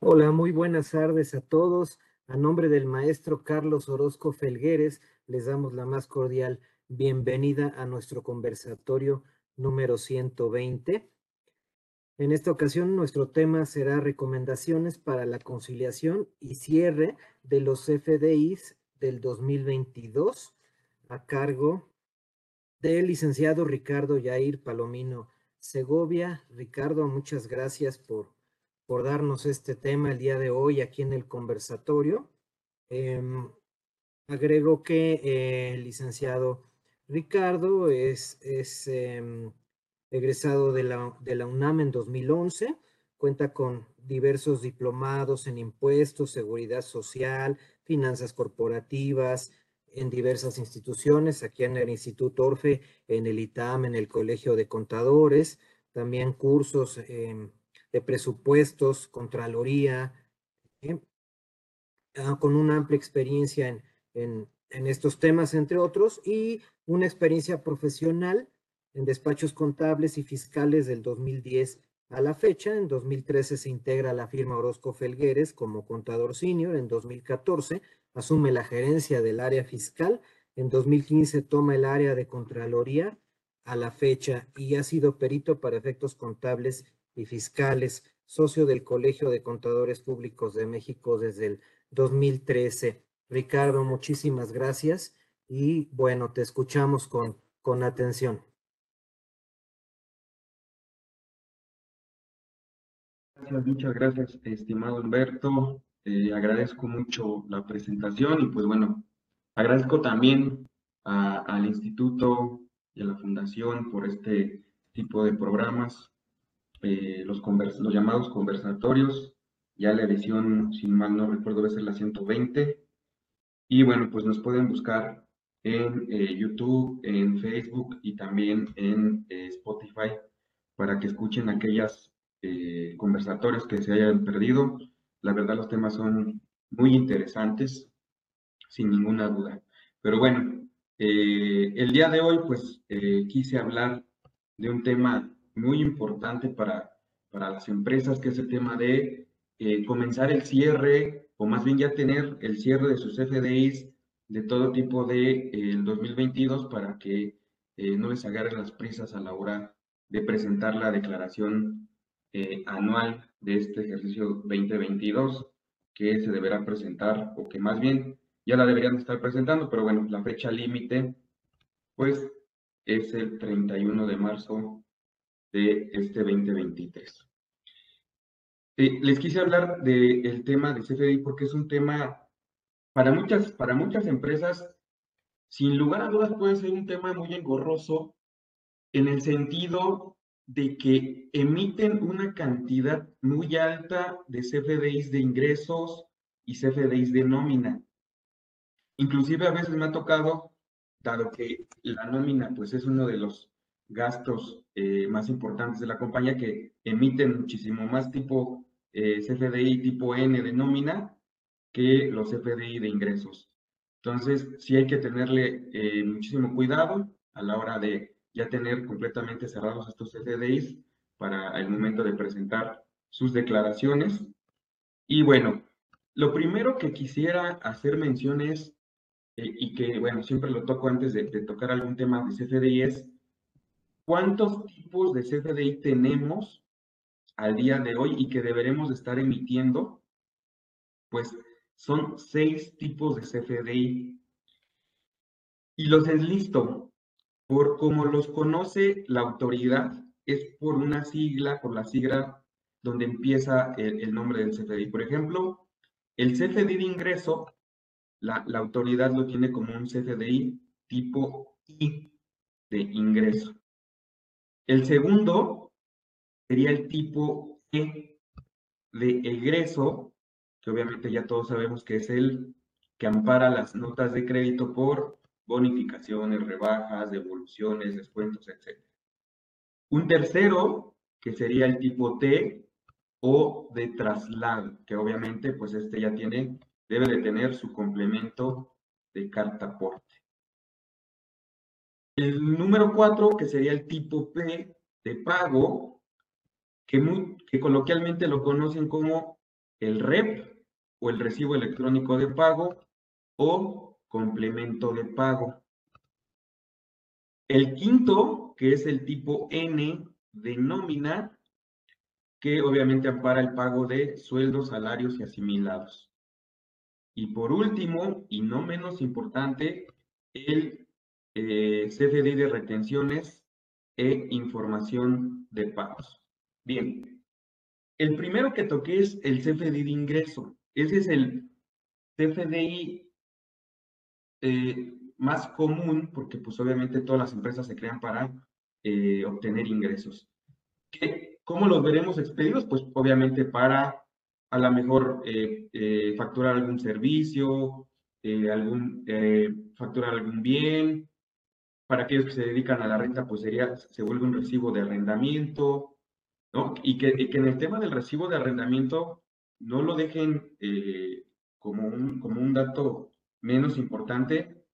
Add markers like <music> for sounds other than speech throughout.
Hola, muy buenas tardes a todos. A nombre del maestro Carlos Orozco Felgueres, les damos la más cordial bienvenida a nuestro conversatorio número 120. En esta ocasión, nuestro tema será recomendaciones para la conciliación y cierre de los FDIs del 2022 a cargo del licenciado Ricardo Yair Palomino Segovia. Ricardo, muchas gracias por por darnos este tema el día de hoy aquí en el conversatorio. Em, agrego que eh, el licenciado Ricardo es, es em, egresado de la, de la UNAM en 2011, cuenta con diversos diplomados en impuestos, seguridad social, finanzas corporativas, en diversas instituciones, aquí en el Instituto Orfe, en el ITAM, en el Colegio de Contadores, también cursos eh, de presupuestos, Contraloría, ¿eh? ah, con una amplia experiencia en, en, en, estos temas, entre otros, y una experiencia profesional en despachos contables y fiscales del 2010 a la fecha. En 2013 se integra la firma Orozco Felgueres como contador senior. En 2014 asume la gerencia del área fiscal. En 2015 toma el área de Contraloría a la fecha y ha sido perito para efectos contables y fiscales, socio del Colegio de Contadores Públicos de México desde el 2013. Ricardo, muchísimas gracias y bueno, te escuchamos con, con atención. Muchas gracias, estimado Humberto. Agradezco mucho la presentación y pues bueno, agradezco también al instituto y a la fundación por este tipo de programas eh, los, llamados conversatorios, ya la edición, si mal no recuerdo, debe ser la 120. Y bueno, pues nos pueden buscar en eh, YouTube, en Facebook y también en eh, Spotify para que escuchen aquellos conversatorios que se hayan perdido. La verdad los temas son muy interesantes, sin ninguna duda. Pero bueno, el día de hoy pues quise hablar de un tema muy importante para, para las empresas, que es el tema de eh, comenzar el cierre, o más bien ya tener el cierre de sus FDIs de todo tipo de eh, el 2022 para que eh, no les agarren las prisas a la hora de presentar la declaración anual de este ejercicio 2022 que se deberá presentar o que más bien ya la deberían estar presentando, pero bueno, la fecha límite pues es el 31 de marzo de este 2023. Eh, les quise hablar del tema de CFDI porque es un tema para muchas, para muchas empresas, sin lugar a dudas puede ser un tema muy engorroso en el sentido de que emiten una cantidad muy alta de CFDIs de ingresos y CFDIs de nómina. Inclusive a veces me ha tocado, dado que la nómina pues es uno de los gastos eh, más importantes de la compañía que emiten muchísimo más tipo eh, CFDI tipo N de nómina que los CFDI de ingresos. Entonces, sí hay que tenerle eh, muchísimo cuidado a la hora de ya tener completamente cerrados estos CFDIs para el momento de presentar sus declaraciones. Y bueno, lo primero que quisiera hacer mención es, y que bueno, siempre lo toco antes de, de tocar algún tema de CFDI, es ¿Cuántos tipos de CFDI tenemos al día de hoy y que deberemos estar emitiendo? Pues son seis tipos de CFDI. Y los enlisto por como los conoce la autoridad, es por una sigla, por la sigla donde empieza el, nombre del CFDI. Por ejemplo, el CFDI de ingreso, la, la autoridad lo tiene como un CFDI tipo I de ingreso. El segundo sería el tipo E de egreso, que obviamente ya todos sabemos que es el que ampara las notas de crédito por bonificaciones, rebajas, devoluciones, descuentos, etc. Un tercero, que sería el tipo T o de traslado, que obviamente pues este ya tiene, debe de tener su complemento de carta aporte. El número 4, que sería el tipo P de pago, que, que coloquialmente lo conocen como el REP o el recibo electrónico de pago o complemento de pago. El quinto, que es el tipo N de nómina, que obviamente ampara el pago de sueldos, salarios y asimilados. Y por último, y no menos importante, el eh, CFDI de retenciones e información de pagos. Bien, el primero que toqué es el CFDI de ingreso. Ese es el CFDI eh, más común porque pues obviamente todas las empresas se crean para eh, obtener ingresos. ¿Cómo los veremos expedidos? Pues obviamente para a lo mejor facturar algún servicio, algún, facturar algún bien. Para aquellos que se dedican a la renta, pues sería, se vuelve un recibo de arrendamiento, ¿no? Y que, en el tema del recibo de arrendamiento no lo dejen como, un, como un dato menos importante,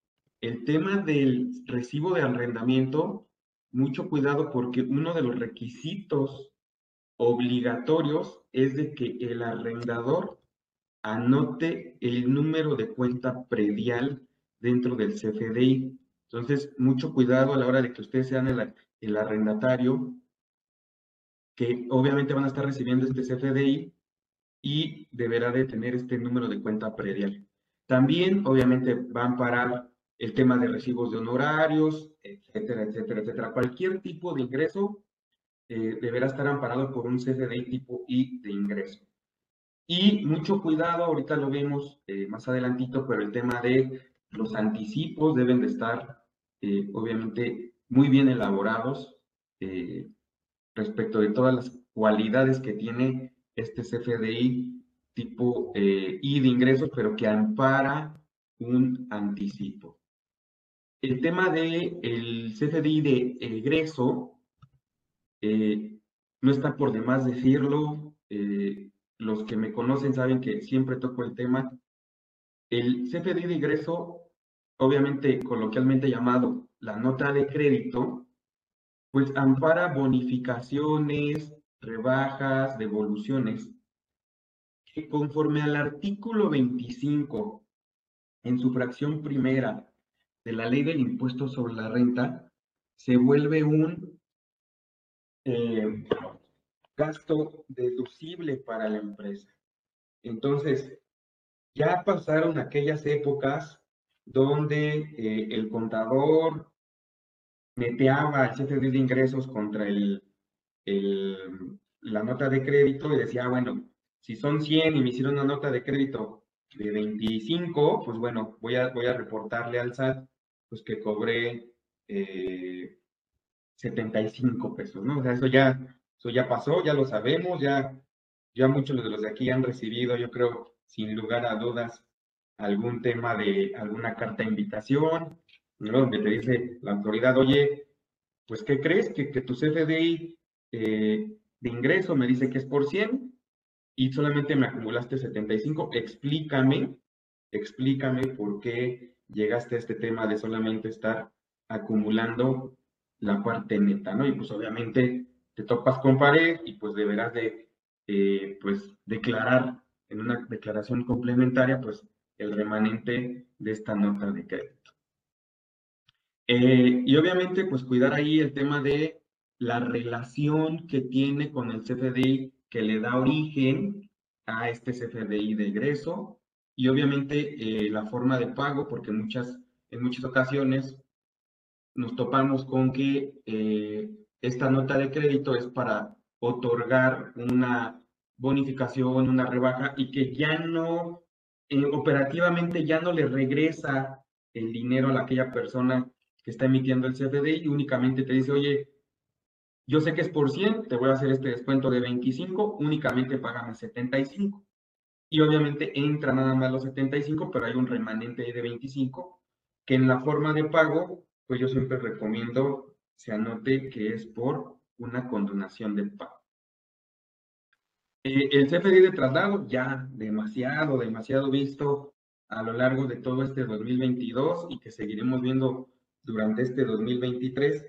el tema del recibo de arrendamiento, mucho cuidado porque uno de los requisitos obligatorios es de que el arrendador anote el número de cuenta predial dentro del CFDI. Entonces, mucho cuidado a la hora de que ustedes sean el, arrendatario, que obviamente van a estar recibiendo este CFDI y deberá de tener este número de cuenta predial. También, obviamente, van a parar el tema de recibos de honorarios, etcétera, etcétera, etcétera. Cualquier tipo de ingreso eh, deberá estar amparado por un CFDI tipo I de ingreso. Y mucho cuidado, ahorita lo vemos eh, más adelantito, pero el tema de los anticipos deben de estar, eh, obviamente, muy bien elaborados respecto de todas las cualidades que tiene este CFDI tipo I de ingresos, pero que ampara un anticipo. El tema del el CFDI de egreso, eh, no está por demás decirlo, eh, los que me conocen saben que siempre toco el tema. El CFDI de ingreso, obviamente coloquialmente llamado la nota de crédito, pues ampara bonificaciones, rebajas, devoluciones, que conforme al artículo 25 en su fracción primera de la ley del impuesto sobre la renta, se vuelve un eh, gasto deducible para la empresa. Entonces, ya pasaron aquellas épocas donde eh, el contador meteaba el CFD de ingresos contra el, la nota de crédito y decía, bueno, si son 100 y me hicieron una nota de crédito de 25, pues bueno, voy a, voy a reportarle al SAT pues que cobré 75 eh, pesos, ¿no? O sea, eso ya, eso ya pasó, ya lo sabemos, ya, ya muchos de los de aquí han recibido, yo creo, sin lugar a dudas, algún tema de alguna carta de invitación, ¿no? Donde te dice la autoridad, oye, pues, ¿qué crees? Que, que tu CFDI eh, de ingreso me dice que es por 100, y solamente me acumulaste 75. Explícame, explícame por qué llegaste a este tema de solamente estar acumulando la parte neta, ¿no? Y pues obviamente te topas con pared y pues deberás de, eh, pues, declarar en una declaración complementaria, pues, el remanente de esta nota de crédito. Eh, y obviamente, pues, cuidar ahí el tema de la relación que tiene con el CFDI que le da origen a este CFDI de egreso y obviamente eh, la forma de pago, porque muchas, en muchas ocasiones nos topamos con que eh, esta nota de crédito es para otorgar una bonificación, una rebaja y que ya no, operativamente ya no le regresa el dinero a aquella persona que está emitiendo el CFDI y únicamente te dice, oye, yo sé que es por 100, te voy a hacer este descuento de 25, únicamente págame 75. Y obviamente entra nada más los 75, pero hay un remanente de 25, que en la forma de pago, pues yo siempre recomiendo se anote que es por una condonación de pago. Eh, el CFD de traslado, ya demasiado, demasiado visto a lo largo de todo este 2022 y que seguiremos viendo durante este 2023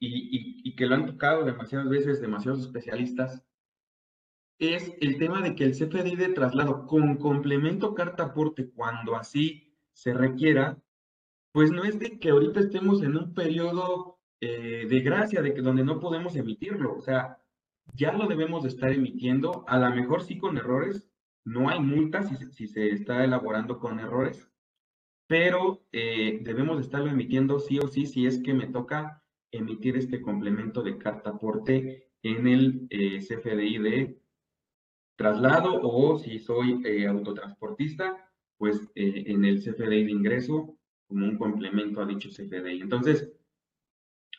y, que lo han tocado demasiadas veces demasiados especialistas, es el tema de que el CFDI de traslado con complemento carta aporte, cuando así se requiera, pues no es de que ahorita estemos en un periodo eh, de gracia, de que donde no podemos emitirlo. O sea, ya lo debemos de estar emitiendo, a lo mejor sí con errores, no hay multas si, se está elaborando con errores, pero eh, debemos de estarlo emitiendo sí o sí si es que me toca emitir este complemento de carta aporte en el eh, CFDI de traslado o si soy eh, autotransportista, pues en el CFDI de ingreso como un complemento a dicho CFDI. Entonces,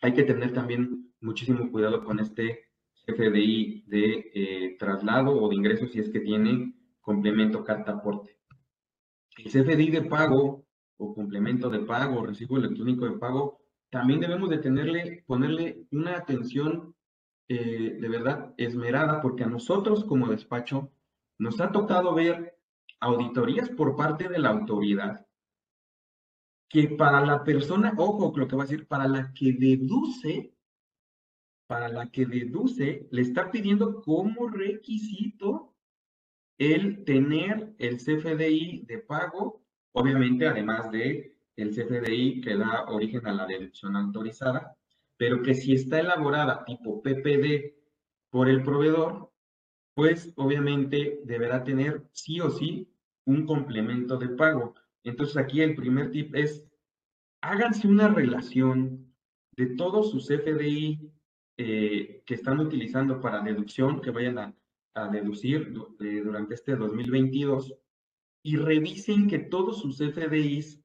hay que tener también muchísimo cuidado con este CFDI de traslado o de ingreso si es que tiene complemento carta aporte. El CFDI de pago o complemento de pago, recibo electrónico de pago, también debemos de tenerle, ponerle una atención eh, de verdad esmerada, porque a nosotros como despacho nos ha tocado ver auditorías por parte de la autoridad que para la persona, ojo lo que va a decir, para la que deduce, para la que deduce, le está pidiendo como requisito el tener el CFDI de pago, obviamente además de el CFDI que da origen a la deducción autorizada, pero que si está elaborada tipo PPD por el proveedor, pues obviamente deberá tener sí o sí un complemento de pago. Entonces aquí el primer tip es, háganse una relación de todos sus CFDI eh, que están utilizando para deducción, que vayan a a deducir eh, durante este 2022 y revisen que todos sus FDIs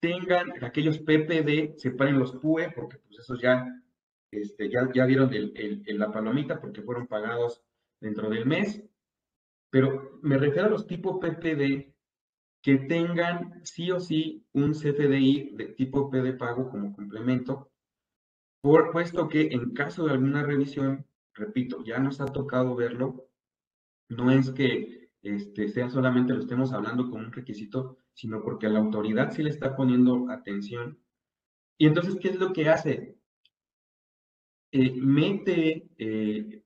tengan aquellos PPD, separen los PUE, porque pues esos ya, este, ya, ya vieron el, la palomita porque fueron pagados dentro del mes, pero me refiero a los tipo PPD que tengan sí o sí un CFDI de tipo P de pago como complemento, por, puesto que en caso de alguna revisión, repito, ya nos ha tocado verlo, no es que este, sea solamente lo estemos hablando como un requisito, sino porque la autoridad sí le está poniendo atención. Y entonces, ¿qué es lo que hace? Eh, mete eh,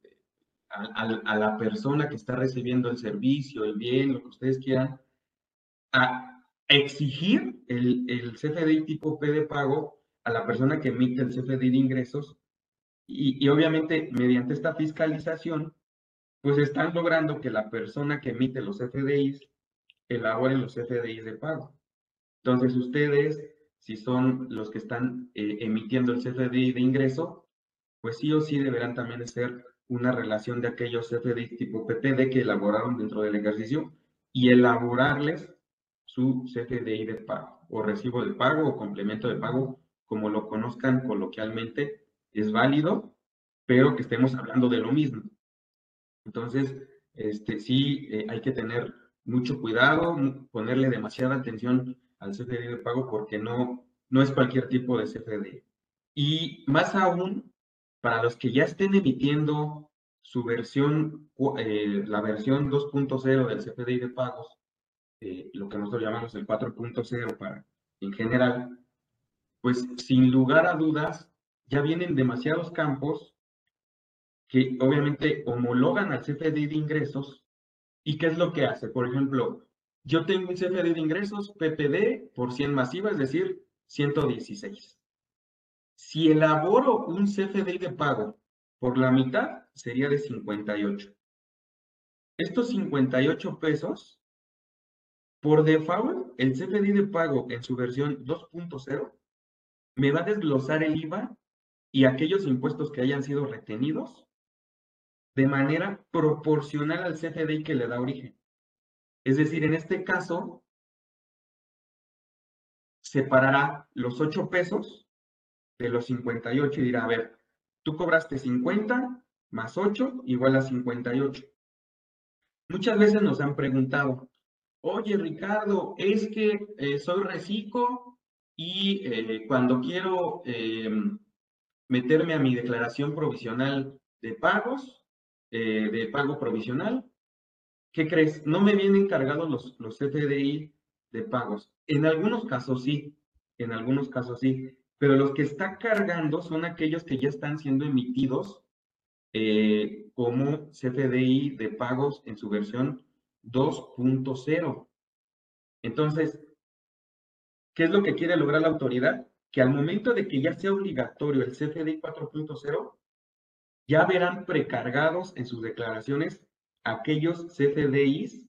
a, la persona que está recibiendo el servicio, el bien, lo que ustedes quieran, a exigir el, el CFDI tipo P de pago a la persona que emite el CFDI de ingresos y, y obviamente mediante esta fiscalización pues están logrando que la persona que emite los FDIs elabore los FDIs de pago. Entonces ustedes, si son los que están eh, emitiendo el CFDI de ingreso, pues sí o sí deberán también ser una relación de aquellos CFDIs tipo PPD que elaboraron dentro del ejercicio y elaborarles su CFDI de pago o recibo de pago o complemento de pago, como lo conozcan coloquialmente, es válido, pero que estemos hablando de lo mismo. Entonces, este, sí eh, hay que tener mucho cuidado, ponerle demasiada atención al CFDI de pago porque no, no es cualquier tipo de CFDI. Y más aún, para los que ya estén emitiendo su versión, eh, la versión 2.0 del CFDI de pagos, eh, lo que nosotros llamamos el 4.0 para en general, pues sin lugar a dudas, ya vienen demasiados campos que obviamente homologan al CFDI de ingresos. ¿Y qué es lo que hace? Por ejemplo, yo tengo un CFDI de ingresos PPD por 100 masiva, es decir, 116. Si elaboro un CFDI de pago por la mitad, sería de 58. Estos 58 pesos, por default, el CFDI de pago en su versión 2.0 me va a desglosar el IVA y aquellos impuestos que hayan sido retenidos de manera proporcional al CFDI que le da origen. Es decir, en este caso, separará los 8 pesos de los 58 y dirá, a ver, tú cobraste 50 más 8 igual a 58. Muchas veces nos han preguntado, oye Ricardo, es que eh, soy reciclo y eh, cuando quiero em, meterme a mi declaración provisional de pagos, eh, de pago provisional. ¿Qué crees? No me vienen cargados los, los CFDI de pagos. En algunos casos sí, en algunos casos sí, pero los que está cargando son aquellos que ya están siendo emitidos eh, como CFDI de pagos en su versión 2.0. Entonces, ¿qué es lo que quiere lograr la autoridad? Que al momento de que ya sea obligatorio el CFDI 4.0, ya verán precargados en sus declaraciones aquellos CFDIs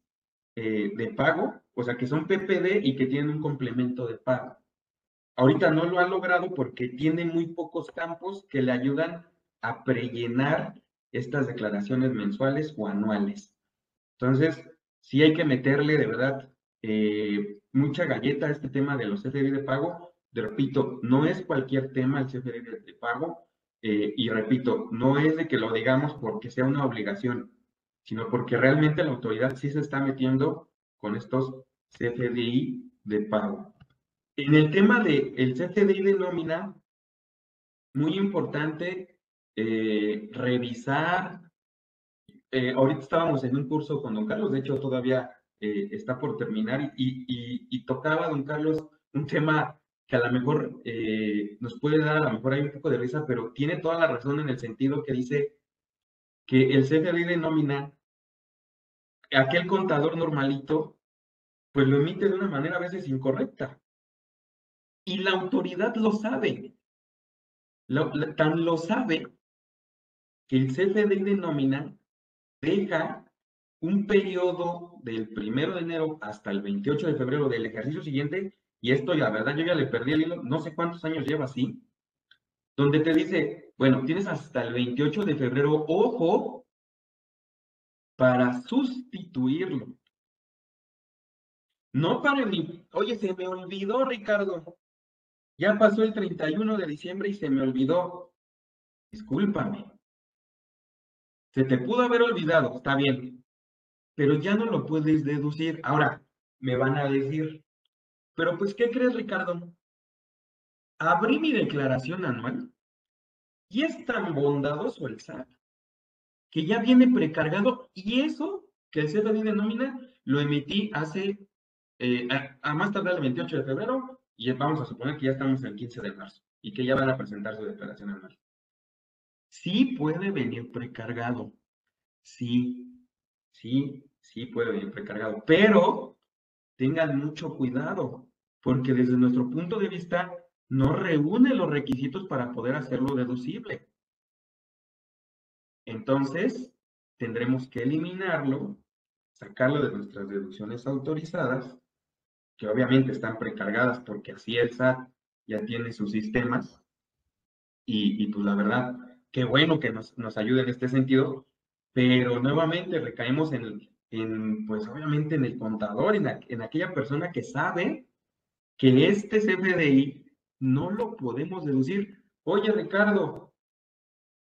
eh, de pago, o sea, que son PPD y que tienen un complemento de pago. Ahorita no lo ha logrado porque tiene muy pocos campos que le ayudan a prellenar estas declaraciones mensuales o anuales. Entonces, sí hay que meterle de verdad eh, mucha galleta este tema de los CFDI de pago. Repito, no es cualquier tema el CFDI de, pago. Eh, y repito, no es de que lo digamos porque sea una obligación, sino porque realmente la autoridad sí se está metiendo con estos CFDI de pago. En el tema del el CFDI de nómina, muy importante eh, revisar. Eh, ahorita estábamos en un curso con don Carlos, de hecho todavía eh, está por terminar y, tocaba don Carlos un tema que a lo mejor nos puede dar, a lo mejor hay un poco de risa, pero tiene toda la razón en el sentido que dice que el CFDI de nómina, aquel contador normalito, pues lo emite de una manera a veces incorrecta. Y la autoridad lo sabe. tan lo sabe que el CFDI de nómina deja un periodo del primero de enero hasta el 28 de febrero del ejercicio siguiente, y esto la verdad yo ya le perdí el hilo, no sé cuántos años lleva así, donde te dice, bueno, tienes hasta el 28 de febrero, ojo, para sustituirlo. No para mí. Oye, se me olvidó, Ricardo. Ya pasó el 31 de diciembre y se me olvidó. Discúlpame. Se te pudo haber olvidado, está bien. Pero ya no lo puedes deducir. Ahora, me van a decir, pero pues, ¿qué crees, Ricardo? Abrí mi declaración anual y es tan bondadoso el SAT que ya viene precargado y eso que el CFDI denomina lo emití hace eh, a, más tardar el 28 de febrero y vamos a suponer que ya estamos el 15 de marzo y que ya van a presentar su declaración anual. Sí puede venir precargado, sí, sí, sí puede venir precargado, pero tengan mucho cuidado, porque desde nuestro punto de vista no reúne los requisitos para poder hacerlo deducible. Entonces, tendremos que eliminarlo, sacarlo de nuestras deducciones autorizadas que obviamente están precargadas porque así el SAT ya tiene sus sistemas. Y, pues la verdad, qué bueno que nos, nos ayude en este sentido, pero nuevamente recaemos en, en pues obviamente en el contador, en, en aquella persona que sabe que este CFDI no lo podemos deducir. Oye, Ricardo,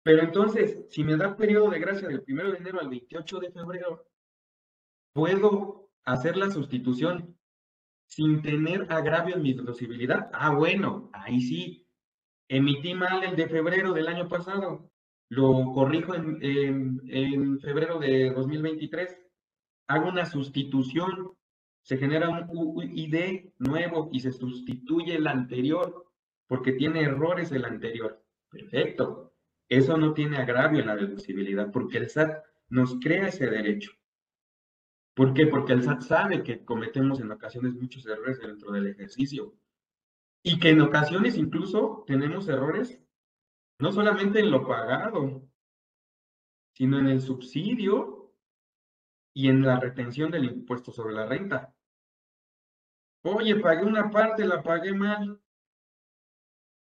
pero entonces, si me da periodo de gracia del 1 de enero al 28 de febrero, ¿puedo hacer la sustitución sin tener agravio en mi deducibilidad. Ah, bueno, ahí sí. Emití mal el de febrero del año pasado. Lo corrijo en, en, febrero de 2023. Hago una sustitución. Se genera un UID nuevo y se sustituye el anterior porque tiene errores el anterior. Perfecto. Eso no tiene agravio en la deducibilidad porque el SAT nos crea ese derecho. ¿Por qué? Porque el SAT sabe que cometemos en ocasiones muchos errores dentro del ejercicio y que en ocasiones incluso tenemos errores no solamente en lo pagado, sino en el subsidio y en la retención del impuesto sobre la renta. Oye, pagué una parte, la pagué mal.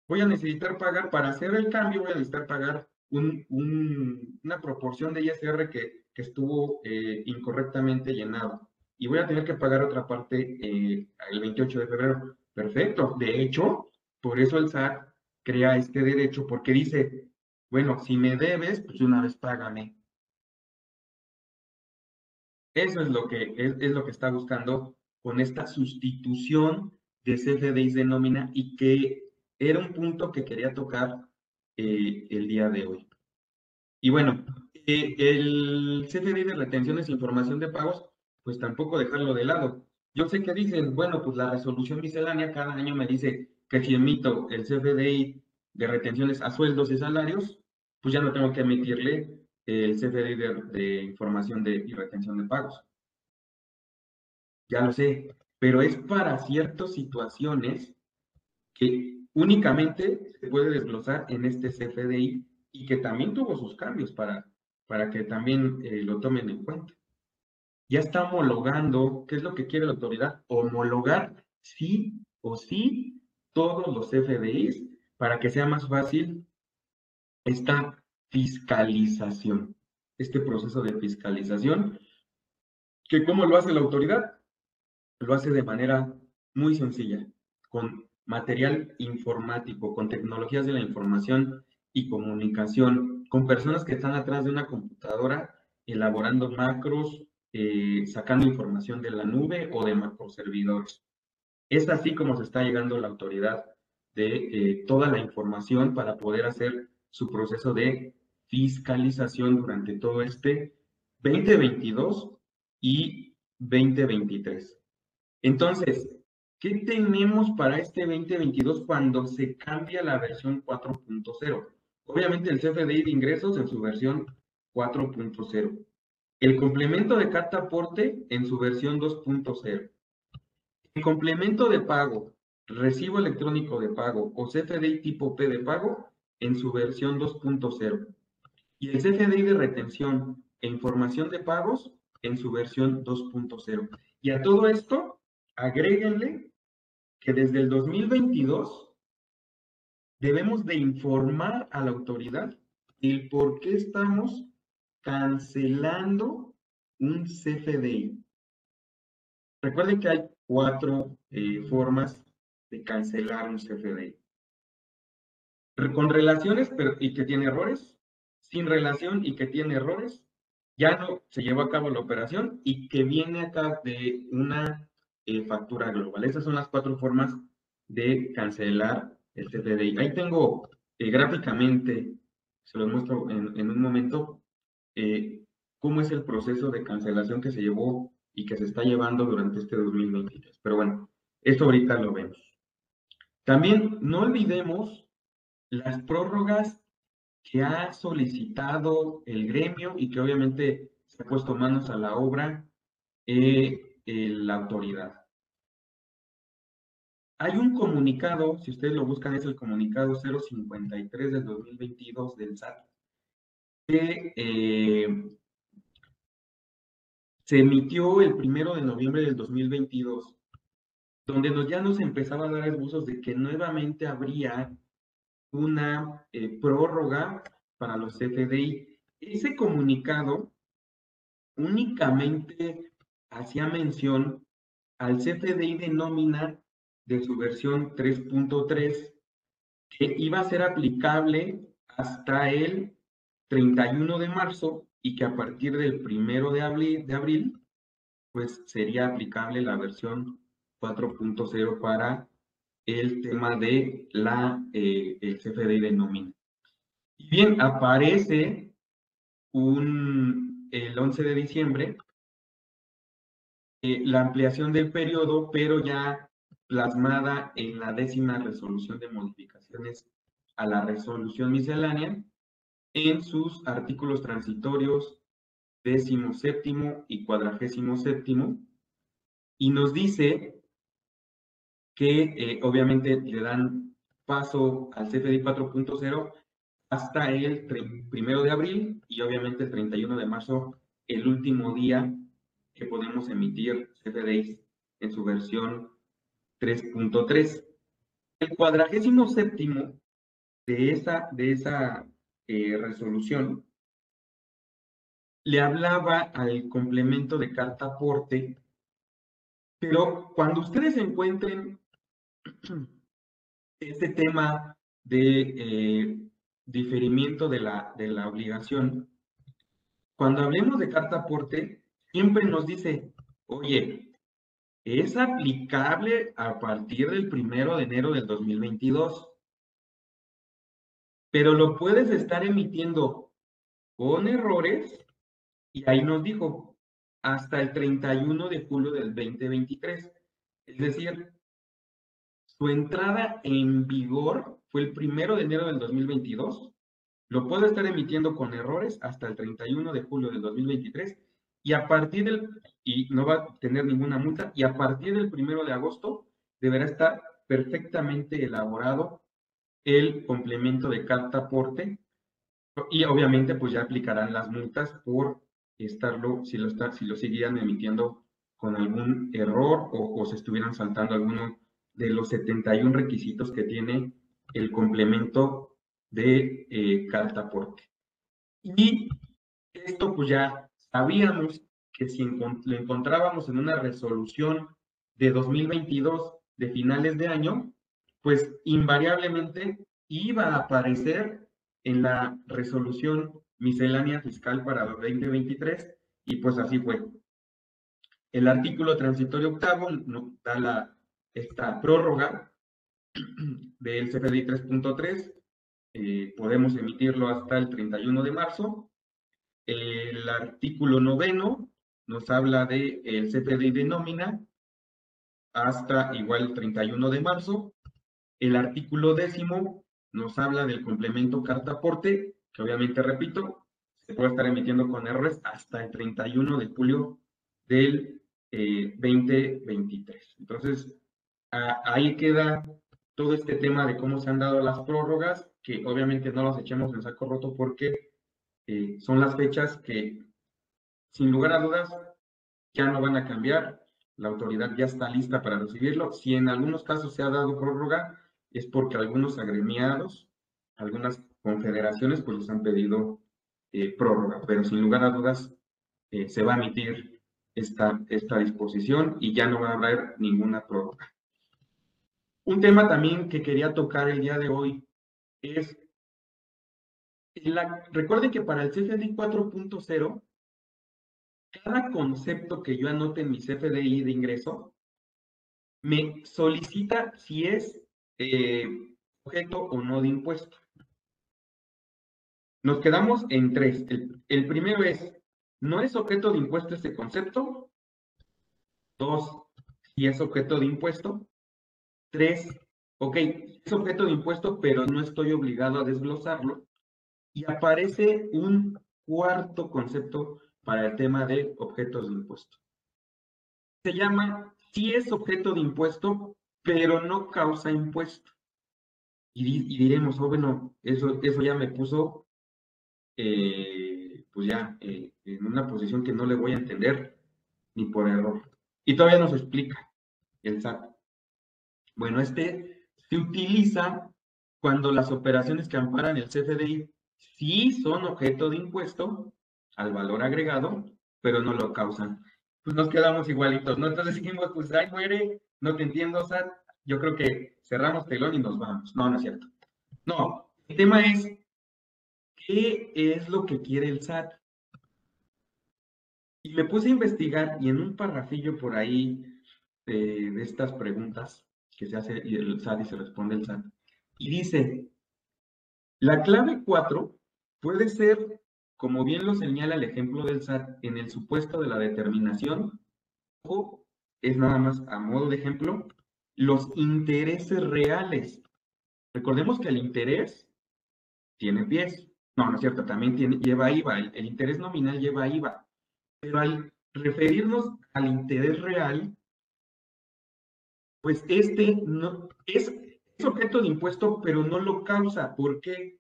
Voy a necesitar pagar, para hacer el cambio, voy a necesitar pagar una proporción de ISR que estuvo eh, incorrectamente llenado. Y voy a tener que pagar otra parte eh, el 28 de febrero. Perfecto. De hecho, por eso el SAT crea este derecho, porque dice, bueno, si me debes, pues una vez págame. Eso es lo que, es, lo que está buscando con esta sustitución de CFDIs de nómina y que era un punto que quería tocar eh, el día de hoy. Y bueno, el CFDI de retenciones e información de pagos, pues tampoco dejarlo de lado. Yo sé que dicen, bueno, pues la resolución miscelánea cada año me dice que si emito el CFDI de retenciones a sueldos y salarios, pues ya no tengo que emitirle el CFDI de, información de, y retención de pagos. Ya lo sé, pero es para ciertas situaciones que únicamente se puede desglosar en este CFDI y que también tuvo sus cambios para, para que también eh, lo tomen en cuenta. Ya está homologando, ¿qué es lo que quiere la autoridad? Homologar sí o sí todos los CFDIs para que sea más fácil esta fiscalización, este proceso de fiscalización, que cómo lo hace la autoridad, lo hace de manera muy sencilla, con material informático, con tecnologías de la información y comunicación, con personas que están atrás de una computadora elaborando macros, eh, sacando información de la nube o de macroservidores. Es así como se está llegando la autoridad de eh, toda la información para poder hacer su proceso de fiscalización durante todo este 2022 y 2023. Entonces, ¿qué tenemos para este 2022 cuando se cambia la versión 4.0? Obviamente el CFDI de ingresos en su versión 4.0. El complemento de carta aporte en su versión 2.0. El complemento de pago, recibo electrónico de pago o CFDI tipo P de pago en su versión 2.0 y el CFDI de retención e información de pagos en su versión 2.0. Y a todo esto, agréguenle que desde el 2022 debemos de informar a la autoridad el por qué estamos cancelando un CFDI. Recuerden que hay cuatro eh, formas de cancelar un CFDI con relaciones pero, y que tiene errores, sin relación y que tiene errores, ya no se llevó a cabo la operación y que viene acá de una eh, factura global. Esas son las cuatro formas de cancelar el CFDI. Ahí tengo eh, gráficamente, se los muestro en, un momento, eh, cómo es el proceso de cancelación que se llevó y que se está llevando durante este 2023. Pero bueno, esto ahorita lo vemos. También no olvidemos las prórrogas que ha solicitado el gremio y que obviamente se ha puesto manos a la obra eh, la autoridad. Hay un comunicado, si ustedes lo buscan, es el comunicado 053 del 2022 del SAT, que eh, se emitió el primero de noviembre del 2022, donde nos, ya nos empezaba a dar esbozos de que nuevamente habría una eh, prórroga para los CFDI. Ese comunicado únicamente hacía mención al CFDI de nómina de su versión 3.3 que iba a ser aplicable hasta el 31 de marzo y que a partir del 1 de abril, de abril pues sería aplicable la versión 4.0 para el tema de la, eh, el CFDI de nómina. Y bien, aparece un, el 11 de diciembre eh, la ampliación del periodo, pero ya plasmada en la décima resolución de modificaciones a la resolución miscelánea en sus artículos transitorios décimo séptimo y cuadragésimo séptimo, y nos dice que eh, obviamente le dan paso al CFDI 4.0 hasta el primero de abril y obviamente el 31 de marzo, el último día que podemos emitir CFDIs en su versión 3.3. El cuadragésimo séptimo de esa, de esa eh, resolución le hablaba al complemento de carta aporte, pero cuando ustedes encuentren este tema de eh, diferimiento de la, de la obligación, cuando hablemos de carta aporte, siempre nos dice, oye, es aplicable a partir del primero de enero del 2022, pero lo puedes estar emitiendo con errores y ahí nos dijo hasta el 31 de julio del 2023. Es decir, su entrada en vigor fue el primero de enero del 2022 lo puedo estar emitiendo con errores hasta el 31 de julio del 2023 y a partir del, y no va a tener ninguna multa, y a partir del 1 de agosto deberá estar perfectamente elaborado el complemento de carta aporte y obviamente pues ya aplicarán las multas por estarlo, si lo, está, si lo siguieran emitiendo con algún error o, se estuvieran saltando alguno de los 71 requisitos que tiene el complemento de eh, carta aporte. Y esto pues ya sabíamos que si lo encontrábamos en una resolución de 2022 de finales de año, pues invariablemente iba a aparecer en la resolución miscelánea fiscal para 2023 y pues así fue. El artículo transitorio octavo da la, esta prórroga <clears throat> del CFDI 3.3, eh, podemos emitirlo hasta el 31 de marzo. El artículo noveno nos habla del el CFDI de nómina hasta igual el 31 de marzo. El artículo décimo nos habla del complemento carta aporte, que obviamente, repito, se puede estar emitiendo con errores hasta el 31 de julio del 2023. Eh, Entonces, ahí queda todo este tema de cómo se han dado las prórrogas, que obviamente no las echemos en saco roto porque eh, son las fechas que, sin lugar a dudas, ya no van a cambiar. La autoridad ya está lista para recibirlo. Si en algunos casos se ha dado prórroga, es porque algunos agremiados, algunas confederaciones, pues les han pedido eh, prórroga, pero sin lugar a dudas eh, se va a emitir esta, esta disposición y ya no va a haber ninguna prórroga. Un tema también que quería tocar el día de hoy es, la, recuerden que para el CFDI 4.0, cada concepto que yo anote en mi CFDI de ingreso, me solicita si es eh, objeto o no de impuesto. Nos quedamos en tres. El, primero es, ¿no es objeto de impuesto este concepto? Dos, si es objeto de impuesto. Tres, ok, es objeto de impuesto, pero no estoy obligado a desglosarlo. Y aparece un cuarto concepto para el tema de objetos de impuesto. Se llama, si es objeto de impuesto, pero no causa impuesto. Y, diremos, oh, bueno, eso, eso ya me puso, eh, pues ya, eh, en una posición que no le voy a entender ni por error. Y todavía nos explica el SAT. Bueno, este se utiliza cuando las operaciones que amparan el CFDI sí son objeto de impuesto al valor agregado, pero no lo causan. Pues nos quedamos igualitos, ¿no? Entonces dijimos, pues ahí muere no te entiendo, SAT, yo creo que cerramos telón y nos vamos. No, no es cierto. No, el tema es, ¿qué es lo que quiere el SAT? Y me puse a investigar y en un parrafillo por ahí de, estas preguntas que se hace el SAT y se responde el SAT, y dice, la clave 4 puede ser, como bien lo señala el ejemplo del SAT, en el supuesto de la determinación o es nada más a modo de ejemplo, los intereses reales. Recordemos que el interés tiene pies. No, no es cierto, también lleva IVA. El, interés nominal lleva IVA. Pero al referirnos al interés real, pues este no es, es objeto de impuesto, pero no lo causa. ¿Por qué?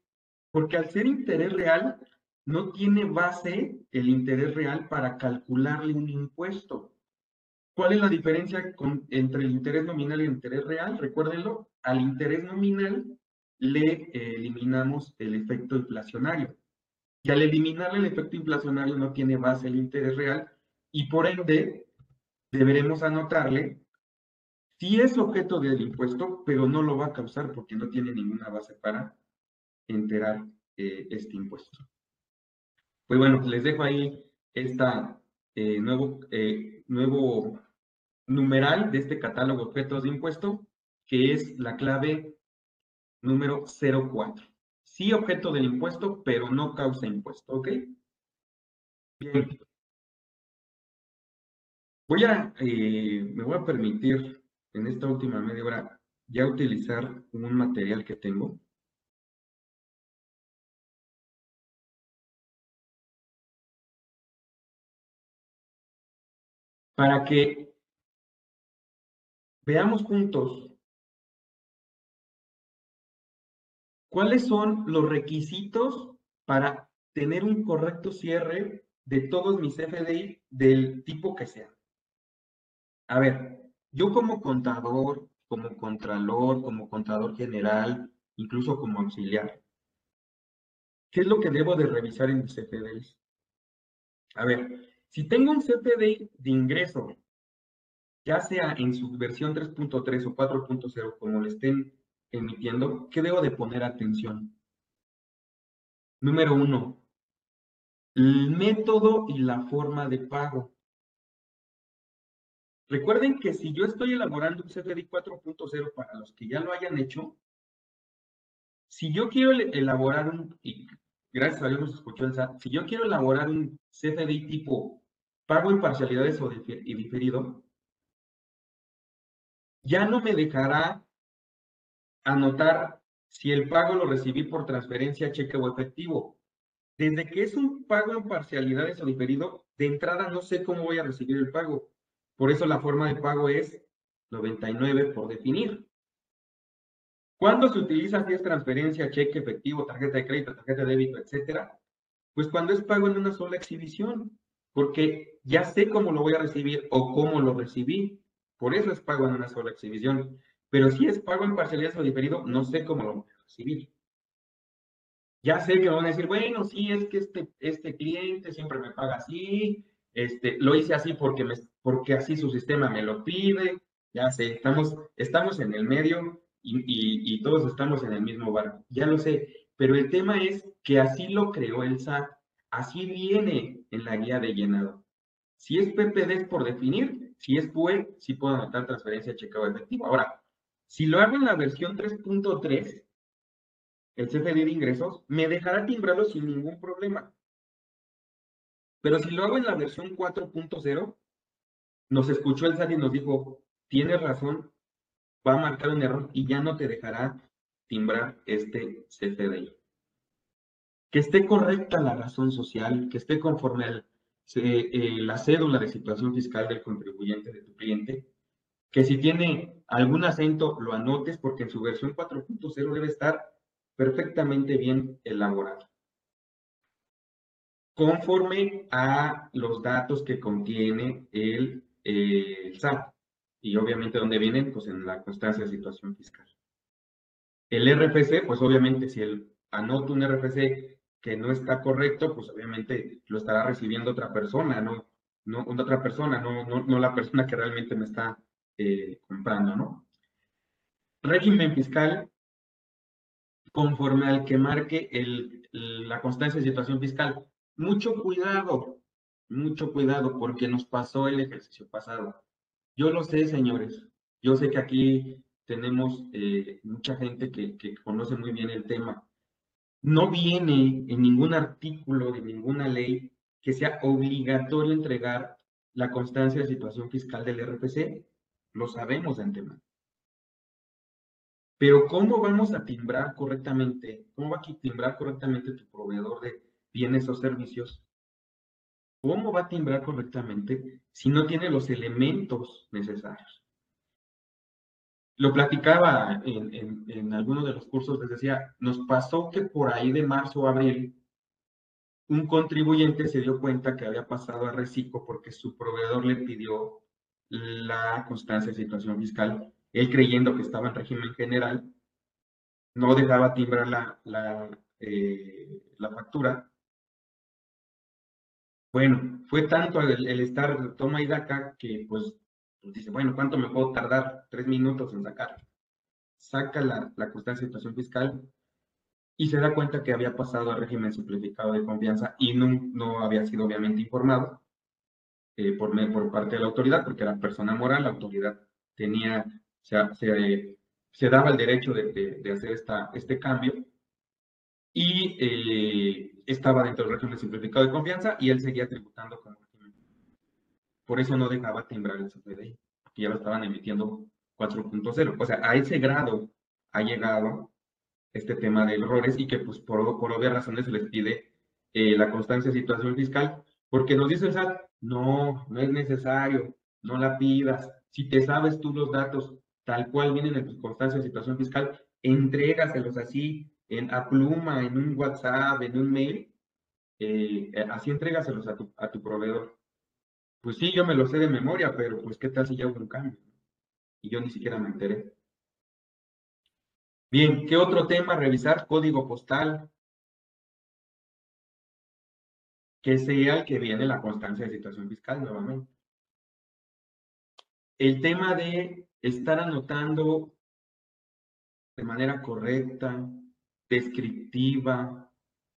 Porque al ser interés real, no tiene base el interés real para calcularle un impuesto. ¿Cuál es la diferencia entre el interés nominal y el interés real? Recuérdenlo, al interés nominal le eh, eliminamos el efecto inflacionario. Y al eliminarle el efecto inflacionario no tiene base el interés real y por ende deberemos anotarle si es objeto del impuesto, pero no lo va a causar porque no tiene ninguna base para enterar eh, este impuesto. Pues bueno, les dejo ahí esta eh, nuevo, nuevo numeral de este catálogo objetos de impuesto, que es la clave número 04. Sí objeto del impuesto, pero no causa impuesto, ¿ok? Bien. Voy a, eh, me voy a permitir en esta última media hora ya utilizar un material que tengo. Para que veamos juntos cuáles son los requisitos para tener un correcto cierre de todos mis FDI del tipo que sea. A ver, yo como contador, como contralor, como contador general, incluso como auxiliar, ¿qué es lo que debo de revisar en mis CFDIs? A ver, si tengo un CFDI de ingreso, ya sea en su versión 3.3 o 4.0, como le estén emitiendo, ¿qué debo de poner atención? Número uno, el método y la forma de pago. Recuerden que si yo estoy elaborando un CFDI 4.0 para los que ya lo hayan hecho, si yo quiero elaborar un, y gracias a Dios nos escuchó el SAT, si yo quiero elaborar un CFDI tipo pago en parcialidades o y diferido, ya no me dejará anotar si el pago lo recibí por transferencia, cheque o efectivo. Desde que es un pago en parcialidades o diferido, de entrada no sé cómo voy a recibir el pago. Por eso la forma de pago es 99 por definir. ¿Cuándo se utiliza si es transferencia, cheque, efectivo, tarjeta de crédito, tarjeta de débito, etcétera? Pues cuando es pago en una sola exhibición, porque ya sé cómo lo voy a recibir o cómo lo recibí. Por eso es pago en una sola exhibición. Pero si es pago en parcialidades o diferido, no sé cómo lo voy a recibir. Ya sé que van a decir, bueno, sí, es que este, este cliente siempre me paga así, este, lo hice así porque, porque así su sistema me lo pide, ya sé, estamos, estamos en el medio y, y, todos estamos en el mismo barco, ya lo sé, pero el tema es que así lo creó el SAT, así viene en la guía de llenado. Si es PPD es por definir, si es PUE, sí puedo anotar transferencia cheque o efectivo. Ahora, si lo hago en la versión 3.3, el CFD de ingresos, me dejará timbrarlo sin ningún problema. Pero si lo hago en la versión 4.0, nos escuchó el SAT y nos dijo, tienes razón, va a marcar un error y ya no te dejará timbrar este CFDI. Que esté correcta la razón social, que esté conforme a eh, la cédula de situación fiscal del contribuyente de tu cliente, que si tiene algún acento lo anotes porque en su versión 4.0 debe estar perfectamente bien elaborado conforme a los datos que contiene el, SAT. Y obviamente, ¿dónde vienen? Pues en la constancia de situación fiscal. El RFC, pues obviamente, si el anoto un RFC que no está correcto, pues obviamente lo estará recibiendo otra persona, ¿no? No, otra persona, no, no, la persona que realmente me está eh, comprando, ¿no? Régimen fiscal conforme al que marque la constancia de situación fiscal. Mucho cuidado, mucho cuidado, porque nos pasó el ejercicio pasado. Yo lo sé, señores. Yo sé que aquí tenemos eh, mucha gente que conoce muy bien el tema. No viene en ningún artículo de ninguna ley que sea obligatorio entregar la constancia de situación fiscal del RPC. Lo sabemos de antemano. Pero ¿cómo vamos a timbrar correctamente? ¿Cómo va a timbrar correctamente tu proveedor de bienes o servicios, ¿cómo va a timbrar correctamente si no tiene los elementos necesarios? Lo platicaba en, en, algunos de los cursos, les decía, nos pasó que por ahí de marzo o abril, un contribuyente se dio cuenta que había pasado a reciclo porque su proveedor le pidió la constancia de situación fiscal, él creyendo que estaba en régimen general, no dejaba timbrar la, la, eh, factura. Bueno, fue tanto el, estar toma y daca que pues, pues, dice, bueno, ¿cuánto me puedo tardar? Tres minutos en sacar. Saca la, la constancia de situación fiscal y se da cuenta que había pasado al régimen simplificado de confianza y no, no había sido obviamente informado eh, por, por parte de la autoridad, porque era persona moral, la autoridad tenía, se, se, daba el derecho de, de, hacer esta, este cambio y eh, estaba dentro del régimen simplificado de confianza y él seguía tributando como. Por eso no dejaba timbrar el CFDI, porque ya lo estaban emitiendo 4.0. O sea, a ese grado ha llegado este tema de errores y que pues por, por obvias razones se les pide eh, la constancia de situación fiscal, porque nos dice el SAT, no, no es necesario. no la pidas. Si te sabes tú los datos tal cual vienen en tu constancia de situación fiscal, entrégaselos así en, a pluma, en un WhatsApp, en un mail, eh, así entrégaselos a tu, a tu proveedor. Pues sí, yo me lo sé de memoria, pero pues qué tal si ya hubo un cambio. Y yo ni siquiera me enteré. Bien, ¿qué otro tema? Revisar código postal, que sea el que viene la constancia de situación fiscal nuevamente. El tema de estar anotando de manera correcta, descriptiva,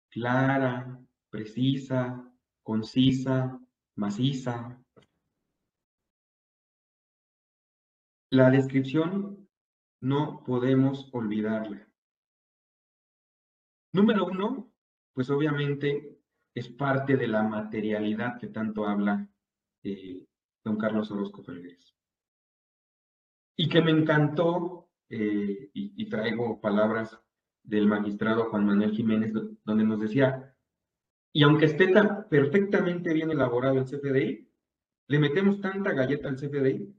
clara, precisa, concisa, maciza. La descripción no podemos olvidarla. Número uno, pues obviamente es parte de la materialidad que tanto habla eh, don Carlos Orozco Fergues. Y que me encantó, eh, y, traigo palabras del magistrado Juan Manuel Jiménez, donde nos decía, y aunque esté tan perfectamente bien elaborado el CFDI, le metemos tanta galleta al CFDI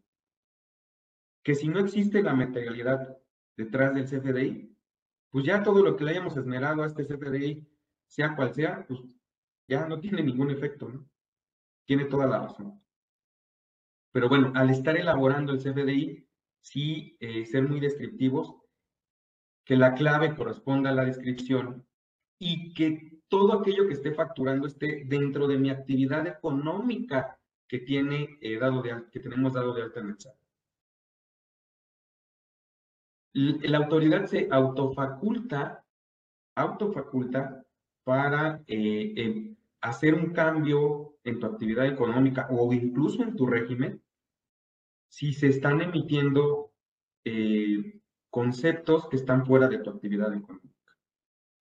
que si no existe la materialidad detrás del CFDI, pues ya todo lo que le hayamos esmerado a este CFDI, sea cual sea, pues ya no tiene ningún efecto, ¿no? Tiene toda la razón. Pero bueno, al estar elaborando el CFDI, sí eh, ser muy descriptivos, que la clave corresponda a la descripción y que todo aquello que esté facturando esté dentro de mi actividad económica que tiene eh, dado que tenemos dado de alta en el SAT. La autoridad se autofaculta, autofaculta para eh, em, hacer un cambio en tu actividad económica o incluso en tu régimen si se están emitiendo eh, conceptos que están fuera de tu actividad económica.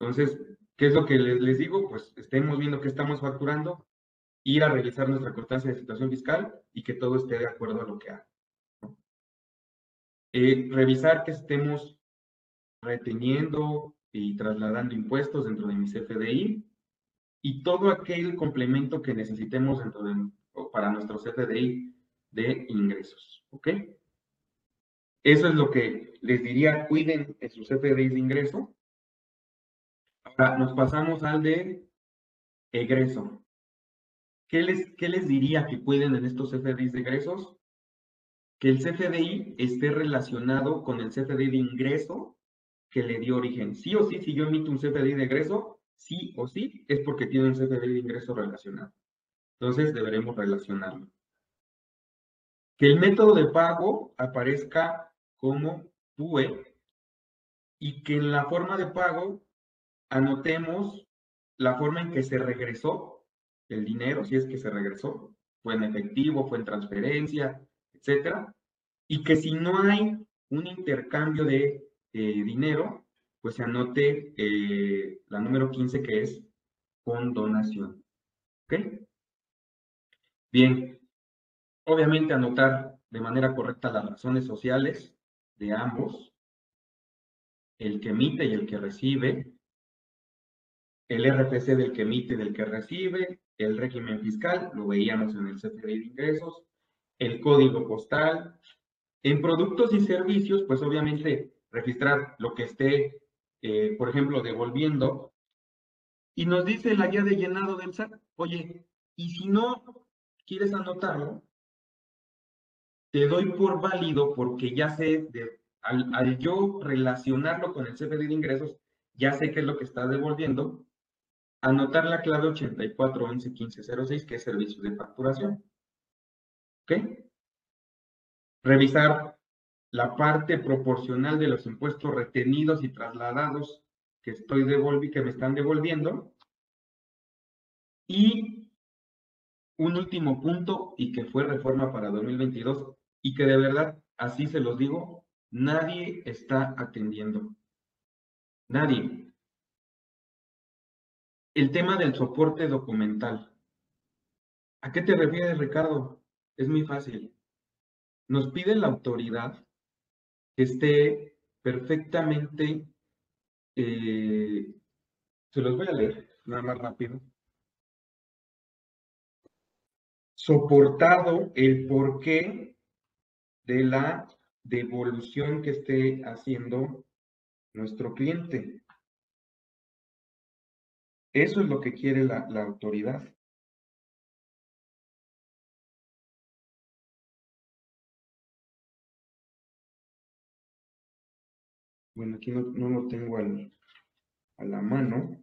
Entonces, ¿qué es lo que les, digo? Pues estemos viendo qué estamos facturando, ir a revisar nuestra constancia de situación fiscal y que todo esté de acuerdo a lo que haga. Eh, revisar que estemos reteniendo y trasladando impuestos dentro de mi CFDI y todo aquel complemento que necesitemos dentro de, para nuestro CFDI de ingresos. ¿Ok? Eso es lo que les diría, cuiden en sus CFDI de ingreso. Nos pasamos al de egreso. ¿Qué les, qué les diría que cuiden en estos CFDI de ingresos? Que el CFDI esté relacionado con el CFDI de ingreso que le dio origen. Sí o sí, si yo emito un CFDI de egreso, sí o sí, es porque tiene un CFDI de ingreso relacionado. Entonces, deberemos relacionarlo. Que el método de pago aparezca como PUE y que en la forma de pago anotemos la forma en que se regresó el dinero, si es que se regresó, fue en efectivo, fue en transferencia, etcétera, y que si no hay un intercambio de eh, dinero, pues se anote eh, la número 15 que es condonación. ¿Ok? Bien, obviamente anotar de manera correcta las razones sociales de ambos, el que emite y el que recibe, el RPC del que emite del que recibe, el régimen fiscal, lo veíamos en el CFDI de ingresos, el código postal. En productos y servicios, pues obviamente registrar lo que esté, eh, por ejemplo, devolviendo. Y nos dice la guía de llenado del SAT, oye, y si no quieres anotarlo, te doy por válido porque ya sé, de, al, yo relacionarlo con el CFD de ingresos, ya sé qué es lo que está devolviendo, anotar la clave 84111506, que es servicio de facturación. ¿Ok? Revisar la parte proporcional de los impuestos retenidos y trasladados que estoy devolviendo, que me están devolviendo. Y un último punto, y que fue reforma para 2022, y que de verdad, así se los digo, nadie está atendiendo. Nadie. El tema del soporte documental. ¿A qué te refieres, Ricardo? Es muy fácil. Nos pide la autoridad que esté perfectamente, eh, se los voy a leer, nada más rápido. soportado el porqué de la devolución que esté haciendo nuestro cliente. Eso es lo que quiere la, autoridad. Bueno, aquí no, no lo tengo al, a la mano,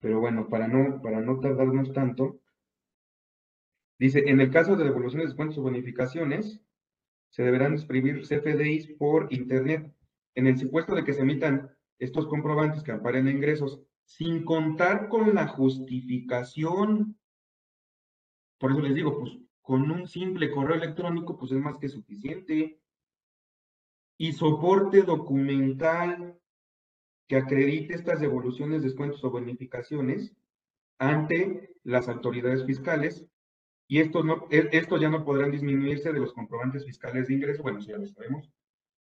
pero bueno, para no, para no tardarnos tanto, dice, en el caso de devoluciones, descuentos o bonificaciones, se deberán escribir CFDIs por Internet. En el supuesto de que se emitan estos comprobantes que amparen ingresos sin contar con la justificación. Por eso les digo, pues con un simple correo electrónico, pues es más que suficiente. Y soporte documental que acredite estas devoluciones, descuentos o bonificaciones ante las autoridades fiscales. Y estos, no, e, estos ya no podrán disminuirse de los comprobantes fiscales de ingreso. Bueno, ya lo sabemos,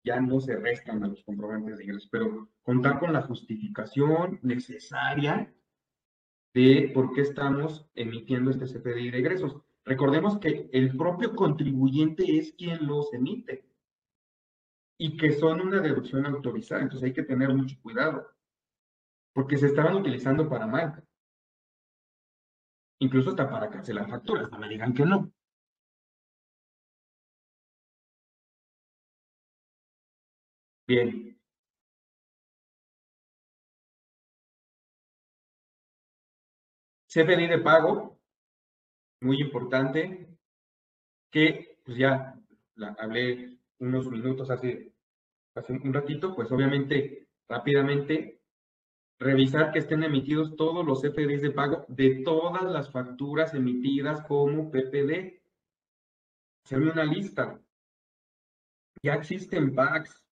ya no se restan a los comprobantes de ingresos, pero contar con la justificación necesaria de por qué estamos emitiendo este CFDI de ingresos. Recordemos que el propio contribuyente es quien los emite y que son una deducción autorizada, entonces hay que tener mucho cuidado, porque se estaban utilizando para mal. Incluso hasta para cancelar facturas, no me digan que no. Bien. CFDI de pago, muy importante, que pues ya la, hablé unos minutos hace, hace un ratito, pues obviamente rápidamente revisar que estén emitidos todos los CFDIs de pago de todas las facturas emitidas como PPD. Hacerme una lista. Ya existen packs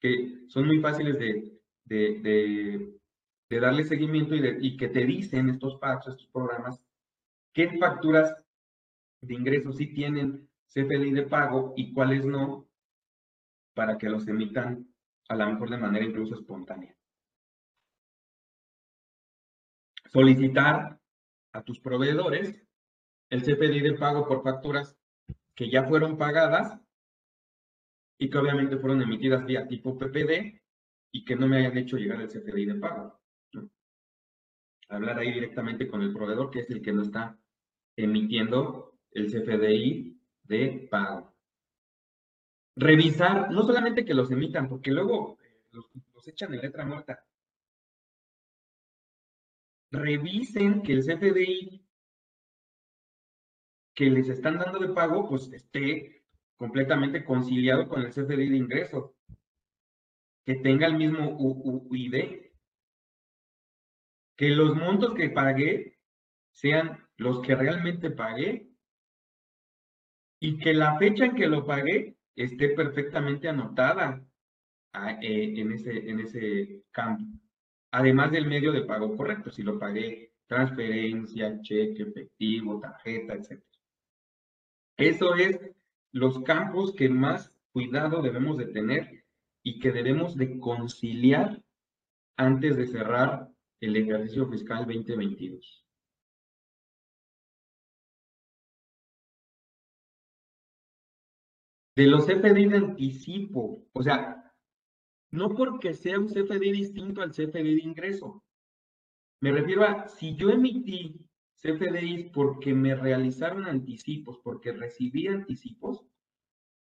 que son muy fáciles de, de, darle seguimiento y, y, que te dicen estos packs, estos programas, qué facturas de ingresos sí tienen CFDI de pago y cuáles no, para que los emitan a lo mejor de manera incluso espontánea. Solicitar a tus proveedores el CFDI de pago por facturas que ya fueron pagadas y que obviamente fueron emitidas vía tipo PPD y que no me hayan hecho llegar el CFDI de pago. Hablar ahí directamente con el proveedor, que es el que no está emitiendo el CFDI de pago. Revisar, no solamente que los emitan, porque luego eh, los, echan en letra muerta. Revisen que el CFDI que les están dando de pago, pues esté completamente conciliado con el CFDI de ingreso, que tenga el mismo UID, que los montos que pagué sean los que realmente pagué y que la fecha en que lo pagué esté perfectamente anotada eh, en, ese, en ese campo. Además del medio de pago correcto, si lo pagué transferencia, cheque, efectivo, tarjeta, etc. Eso es los campos que más cuidado debemos de tener y que debemos de conciliar antes de cerrar el ejercicio fiscal 2022. De los CFDI de anticipo, o sea, no porque sea un CFDI distinto al CFDI de ingreso. Me refiero a, si yo emití CFDIs porque me realizaron anticipos, porque recibí anticipos,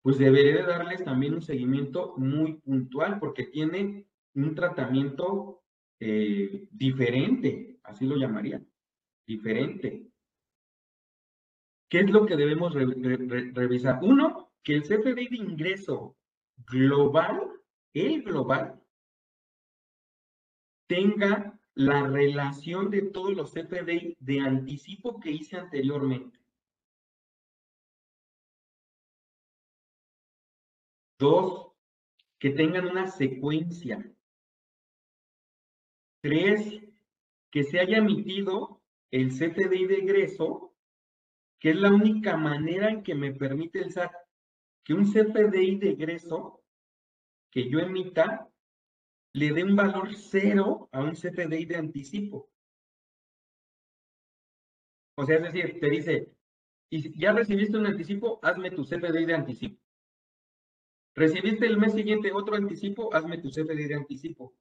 pues deberé de darles también un seguimiento muy puntual porque tiene un tratamiento eh, diferente, así lo llamaría, diferente. ¿Qué es lo que debemos revisar? Uno, que el CFDI de ingreso global, el global, tenga la relación de todos los CFDI de anticipo que hice anteriormente. Dos, que tengan una secuencia. Tres, que se haya emitido el CFDI de egreso, que es la única manera en que me permite el SAT que un CFDI de egreso que yo emita le dé un valor cero a un CFDI de anticipo. O sea, es decir, te dice, ya recibiste un anticipo, hazme tu CFDI de anticipo. Recibiste el mes siguiente otro anticipo, hazme tu CFDI de anticipo.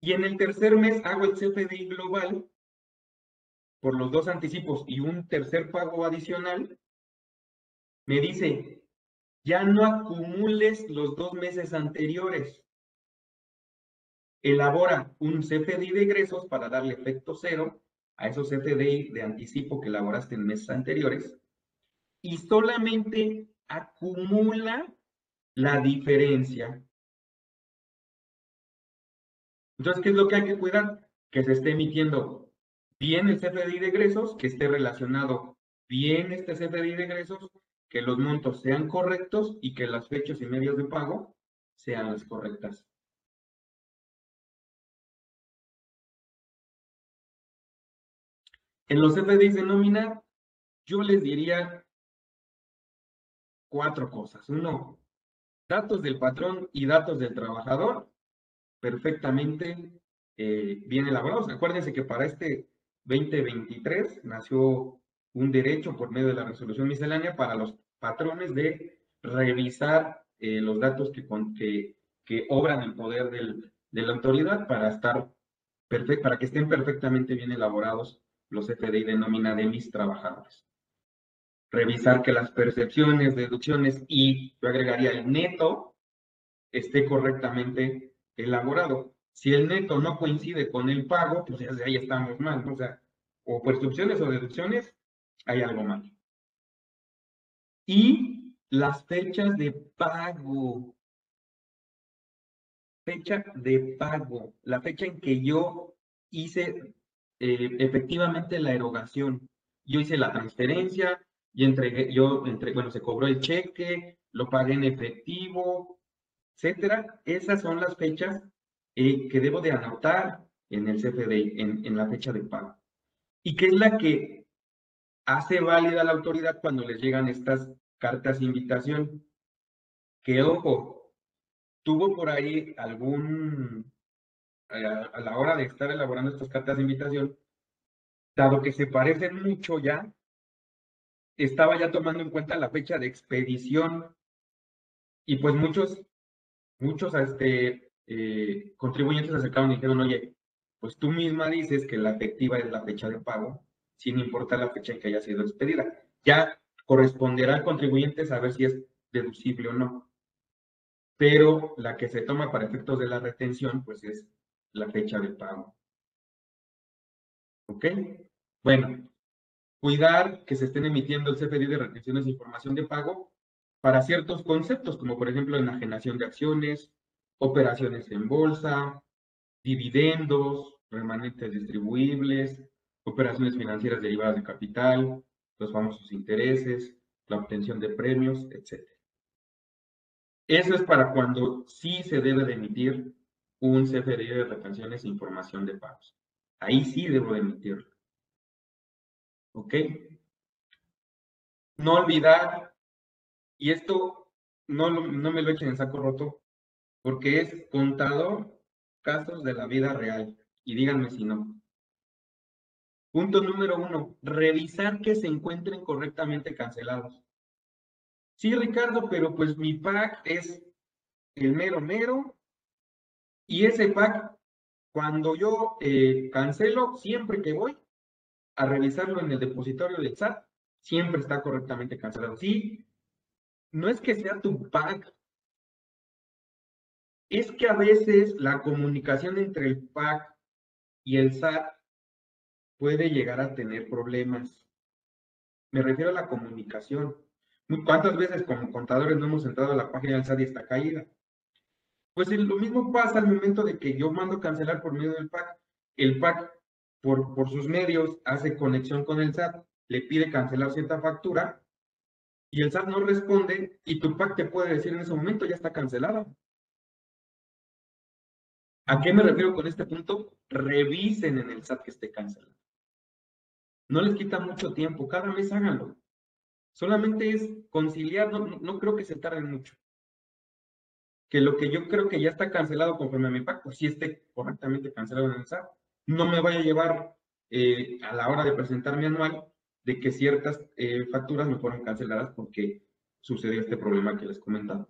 Y en el tercer mes hago el CFDI global por los dos anticipos y un tercer pago adicional. Me dice, ya no acumules los dos meses anteriores. Elabora un CFDI de egresos para darle efecto cero a esos CFDI de anticipo que elaboraste en meses anteriores y solamente acumula la diferencia. Entonces, ¿qué es lo que hay que cuidar? Que se esté emitiendo bien el CFDI de egresos, que esté relacionado bien este CFDI de egresos, que los montos sean correctos y que las fechas y medios de pago sean las correctas. En los CFDIs de nómina, yo les diría cuatro cosas. Uno, datos del patrón y datos del trabajador perfectamente eh, bien elaborados. Acuérdense que para este 2023 nació un derecho por medio de la resolución miscelánea para los patrones de revisar eh, los datos que, que, obran en poder de la autoridad para, estar para que estén perfectamente bien elaborados los FDI de nómina de mis trabajadores. Revisar que las percepciones, deducciones y yo agregaría el neto esté correctamente elaborado. Si el neto no coincide con el pago, pues ya ahí estamos mal, O sea, o percepciones o deducciones, hay algo mal. Y las fechas de pago. Fecha de pago, la fecha en que yo hice eh, efectivamente la erogación. Yo hice la transferencia y entregué, yo bueno, se cobró el cheque, lo pagué en efectivo, etcétera. Esas son las fechas eh, que debo de anotar en el CFDI, en, en la fecha de pago. Y que es la que hace válida la autoridad cuando les llegan estas cartas de invitación. Que ojo, tuvo por ahí algún a, la hora de estar elaborando estas cartas de invitación, dado que se parecen mucho ya, estaba ya tomando en cuenta la fecha de expedición y pues muchos, muchos este, eh, contribuyentes se acercaron y dijeron, oye, pues tú misma dices que la efectiva es la fecha de pago, sin importar la fecha en que haya sido expedida. Ya corresponderá al contribuyente saber si es deducible o no. Pero la que se toma para efectos de la retención, pues es la fecha de pago. ¿Ok? Bueno, cuidar que se estén emitiendo el CFDI de retenciones de información de pago para ciertos conceptos, como por ejemplo enajenación de acciones, operaciones en bolsa, dividendos, remanentes distribuibles, operaciones financieras derivadas de capital, los famosos intereses, la obtención de premios, etc. Eso es para cuando sí se debe de emitir un CFDI de retenciones e información de pagos. Ahí sí debo emitirlo. ¿Ok? No olvidar, y esto no, no me lo echen en saco roto, porque es contador casos de la vida real. Y díganme si no. Punto número uno, revisar que se encuentren correctamente cancelados. Sí, Ricardo, pero pues mi pack es el mero mero y ese pack, cuando yo eh, cancelo, siempre que voy a revisarlo en el depositorio del SAT, siempre está correctamente cancelado. Sí, no es que sea tu pack, es que a veces la comunicación entre el pack y el SAT puede llegar a tener problemas. Me refiero a la comunicación. ¿Cuántas veces como contadores no hemos entrado a la página del SAT y está caída? Pues lo mismo pasa al momento de que yo mando cancelar por medio del PAC. El PAC, por, por sus medios, hace conexión con el SAT, le pide cancelar cierta factura y el SAT no responde y tu PAC te puede decir en ese momento ya está cancelada. ¿A qué me refiero con este punto? Revisen en el SAT que esté cancelado. No les quita mucho tiempo, cada mes háganlo. Solamente es conciliar, no, no creo que se tarden mucho que lo que yo creo que ya está cancelado conforme a mi pues sí esté correctamente cancelado en el SAT. No me vaya a llevar eh, a la hora de presentar mi anual de que ciertas eh, facturas no fueron canceladas porque sucedió este problema que les comentaba.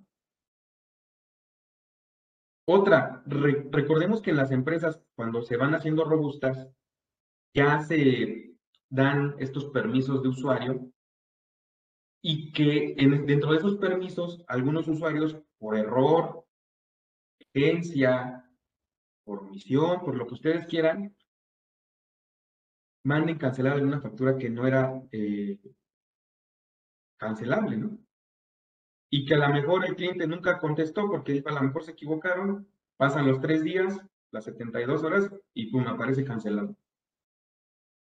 Otra, recordemos que en las empresas, cuando se van haciendo robustas, ya se dan estos permisos de usuario y que dentro de esos permisos, algunos usuarios, por error, agencia, por misión, por lo que ustedes quieran, manden cancelar alguna factura que no era eh, cancelable, ¿no? Y que a lo mejor el cliente nunca contestó porque a lo mejor se equivocaron, pasan los tres días, las 72 horas y pum, aparece cancelado.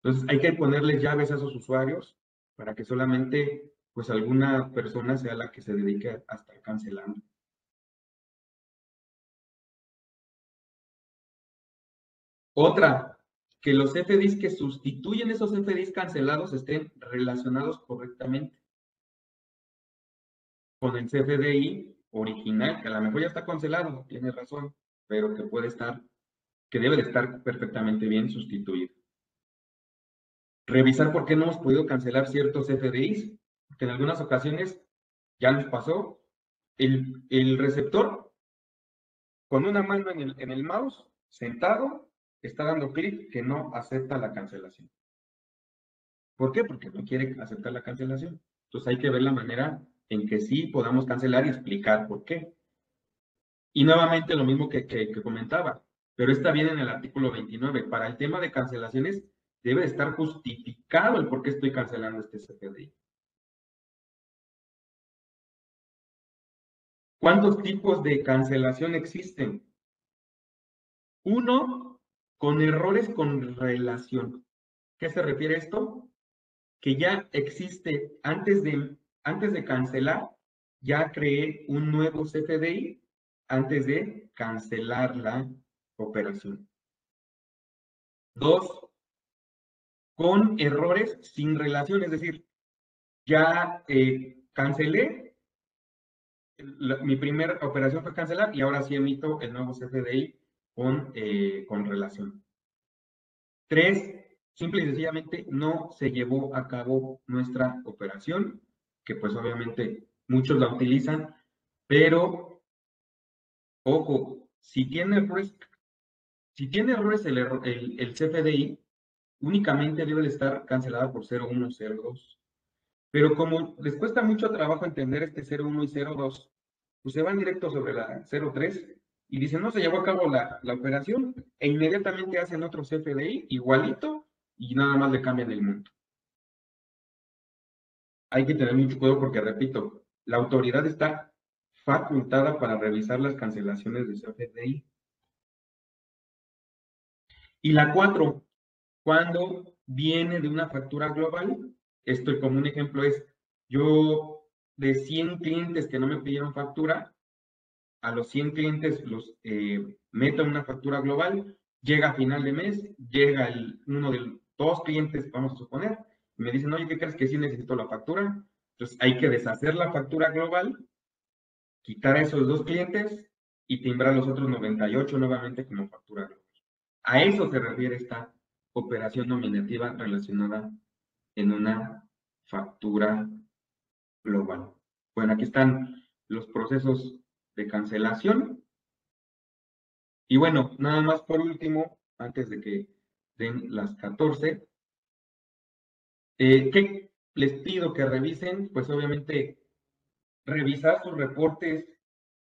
Entonces hay que ponerle llaves a esos usuarios para que solamente pues alguna persona sea la que se dedique a estar cancelando. Otra, que los FDIs que sustituyen esos FDIs cancelados estén relacionados correctamente con el CFDI original, que a lo mejor ya está cancelado, tiene razón, pero que puede estar, que debe de estar perfectamente bien sustituido. Revisar por qué no hemos podido cancelar ciertos FDIs que en algunas ocasiones ya nos pasó, el, el receptor con una mano en el, en el mouse, sentado, está dando clic que no acepta la cancelación. ¿Por qué? Porque no quiere aceptar la cancelación. Entonces hay que ver la manera en que sí podamos cancelar y explicar por qué. Y nuevamente lo mismo que, que, que comentaba, pero está bien en el artículo 29. Para el tema de cancelaciones debe estar justificado el por qué estoy cancelando este CFDI. ¿Cuántos tipos de cancelación existen? Uno, con errores con relación. ¿Qué se refiere a esto? Que ya existe, antes de, antes de cancelar, ya creé un nuevo CFDI antes de cancelar la operación. Dos, con errores sin relación, es decir, ya eh, cancelé, mi primera operación fue cancelar y ahora sí emito el nuevo CFDI con, eh, con relación. Tres, simple y sencillamente no se llevó a cabo nuestra operación, que pues obviamente muchos la utilizan, pero ojo, si tiene errores, si tiene errores el, el, el CFDI, únicamente debe de estar cancelada por 0102. Pero como les cuesta mucho trabajo entender este 01 y 02, pues se van directo sobre la 03 y dicen, no se llevó a cabo la, la operación e inmediatamente hacen otro CFDI igualito y nada más le cambian el monto. Hay que tener mucho cuidado porque, repito, la autoridad está facultada para revisar las cancelaciones de CFDI. Y la 4, cuando viene de una factura global, esto como un ejemplo es, yo de 100 clientes que no me pidieron factura, a los 100 clientes los eh, meto en una factura global, llega a final de mes, llega uno de dos clientes, vamos a suponer, y me dicen, oye, ¿qué crees que sí necesito la factura? Entonces hay que deshacer la factura global, quitar esos dos clientes y timbrar los otros 98 nuevamente como factura global. A eso se refiere esta operación nominativa relacionada en una factura global. Bueno, aquí están los procesos de cancelación. Y bueno, nada más por último, antes de que den las 14, eh, ¿qué les pido que revisen? Pues obviamente revisar sus reportes,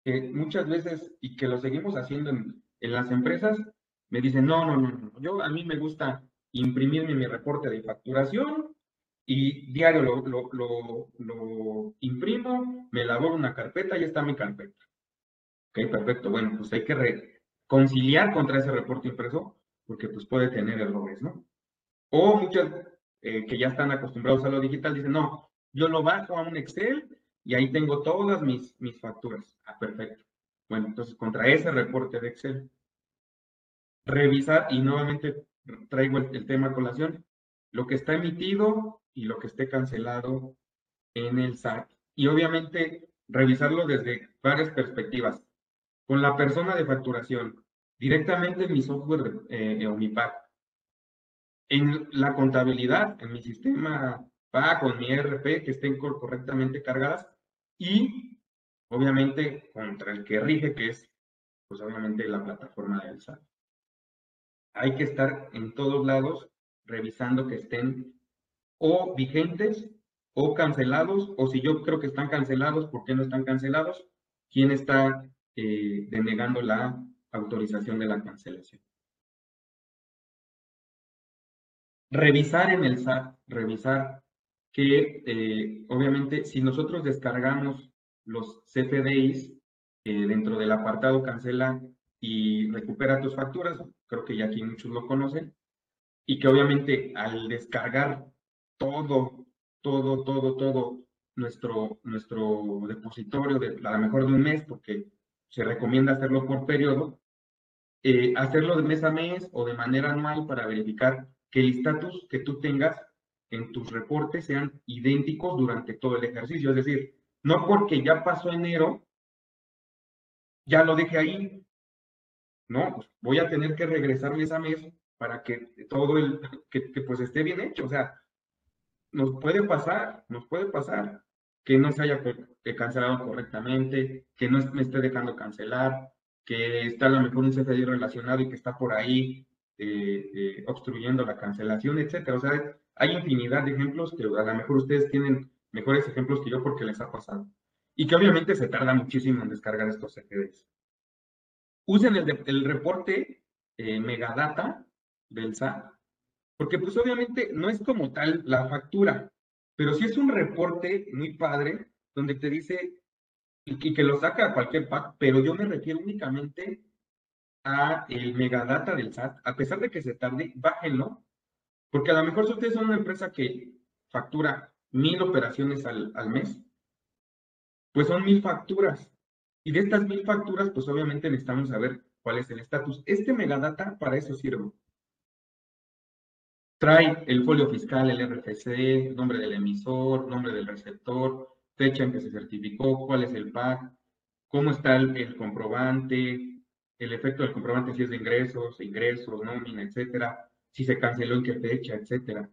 que muchas veces, y que lo seguimos haciendo en, en las empresas, me dicen, no, no, no, no, yo a mí me gusta imprimirme mi reporte de facturación y diario lo, lo, lo, imprimo, me elaboro una carpeta y está mi carpeta. Ok, perfecto. Bueno, pues hay que reconciliar contra ese reporte impreso porque pues puede tener errores, ¿no? O muchos eh, que ya están acostumbrados a lo digital dicen, no, yo lo bajo a un Excel y ahí tengo todas mis, mis facturas. Ah, perfecto. Bueno, entonces contra ese reporte de Excel, revisar y nuevamente traigo el, el tema colación, lo que está emitido y lo que esté cancelado en el SAT. Y obviamente revisarlo desde varias perspectivas. Con la persona de facturación, directamente en mi software eh, o mi pack. en la contabilidad, en mi sistema PA, con mi ERP, que estén correctamente cargadas y obviamente contra el que rige, que es pues obviamente la plataforma del SAT. Hay que estar en todos lados revisando que estén o vigentes o cancelados, o si yo creo que están cancelados, ¿por qué no están cancelados? ¿Quién está eh, denegando la autorización de la cancelación? Revisar en el SAT, revisar que eh, obviamente si nosotros descargamos los CFDIs eh, dentro del apartado cancela y recupera tus facturas, creo que ya aquí muchos lo conocen, y que obviamente al descargar todo, todo, todo, todo nuestro, nuestro depositorio, de, a lo mejor de un mes, porque se recomienda hacerlo por periodo, eh, hacerlo de mes a mes o de manera anual para verificar que el estatus que tú tengas en tus reportes sean idénticos durante todo el ejercicio. Es decir, no porque ya pasó enero, ya lo deje ahí. No, pues voy a tener que regresar mes a mes para que todo el, que, pues esté bien hecho. O sea, nos puede pasar, nos puede pasar que no se haya cancelado correctamente, que no me esté dejando cancelar, que está a lo mejor un CFDI relacionado y que está por ahí eh, eh, obstruyendo la cancelación, etcétera. O sea, hay infinidad de ejemplos que a lo mejor ustedes tienen mejores ejemplos que yo porque les ha pasado. Y que obviamente se tarda muchísimo en descargar estos CFDs. Usen el, el reporte eh, Megadata del SAT, porque pues obviamente no es como tal la factura, pero sí es un reporte muy padre donde te dice y que lo saca a cualquier pack, pero yo me refiero únicamente a el megadata del SAT, a pesar de que se tarde, bájenlo, porque a lo mejor si ustedes son una empresa que factura mil operaciones al, al mes, pues son mil facturas. Y de estas mil facturas, pues obviamente necesitamos saber cuál es el estatus. Este megadata para eso sirve. Trae el folio fiscal, el RFC, nombre del emisor, nombre del receptor, fecha en que se certificó, cuál es el PAC, cómo está el, comprobante, el efecto del comprobante si es de ingresos, ingresos, nómina, etcétera, si se canceló en qué fecha, etcétera.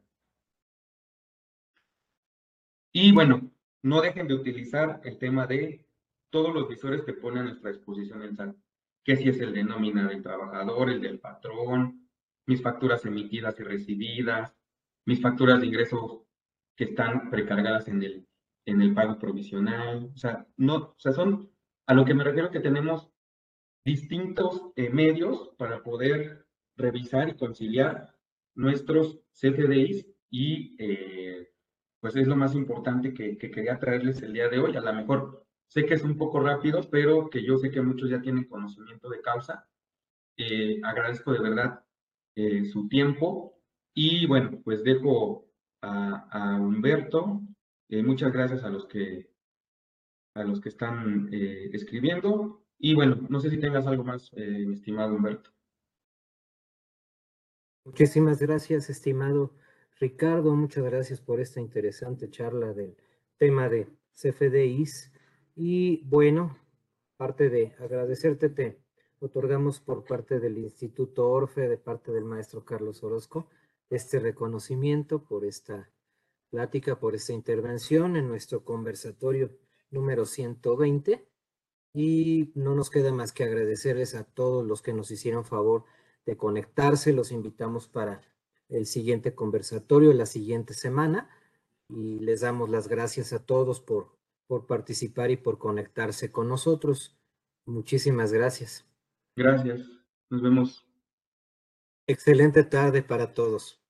Y bueno, no dejen de utilizar el tema de todos los visores que pone a nuestra disposición el SAT, que si es el de nómina del trabajador, el del patrón, mis facturas emitidas y recibidas, mis facturas de ingresos que están precargadas en el, en el pago provisional. O sea, no, o sea, son a lo que me refiero que tenemos distintos eh, medios para poder revisar y conciliar nuestros CFDIs y eh, pues es lo más importante que, que, quería traerles el día de hoy. A lo mejor sé que es un poco rápido, pero que yo sé que muchos ya tienen conocimiento de causa. Eh, agradezco de verdad eh, su tiempo. Y bueno, pues dejo a, Humberto. Eh, muchas gracias a los que, a los que están eh, escribiendo. Y bueno, no sé si tengas algo más, estimado Humberto. Muchísimas gracias, estimado Ricardo. Muchas gracias por esta interesante charla del tema de CFDIs. Y bueno, parte de agradecerte, te otorgamos por parte del Instituto Orfe, de parte del maestro Carlos Orozco, este reconocimiento por esta plática, por esta intervención en nuestro conversatorio número 120. Y no nos queda más que agradecerles a todos los que nos hicieron favor de conectarse. Los invitamos para el siguiente conversatorio la siguiente semana y les damos las gracias a todos por, por participar y por conectarse con nosotros. Muchísimas gracias. Gracias. Nos vemos. Excelente tarde para todos.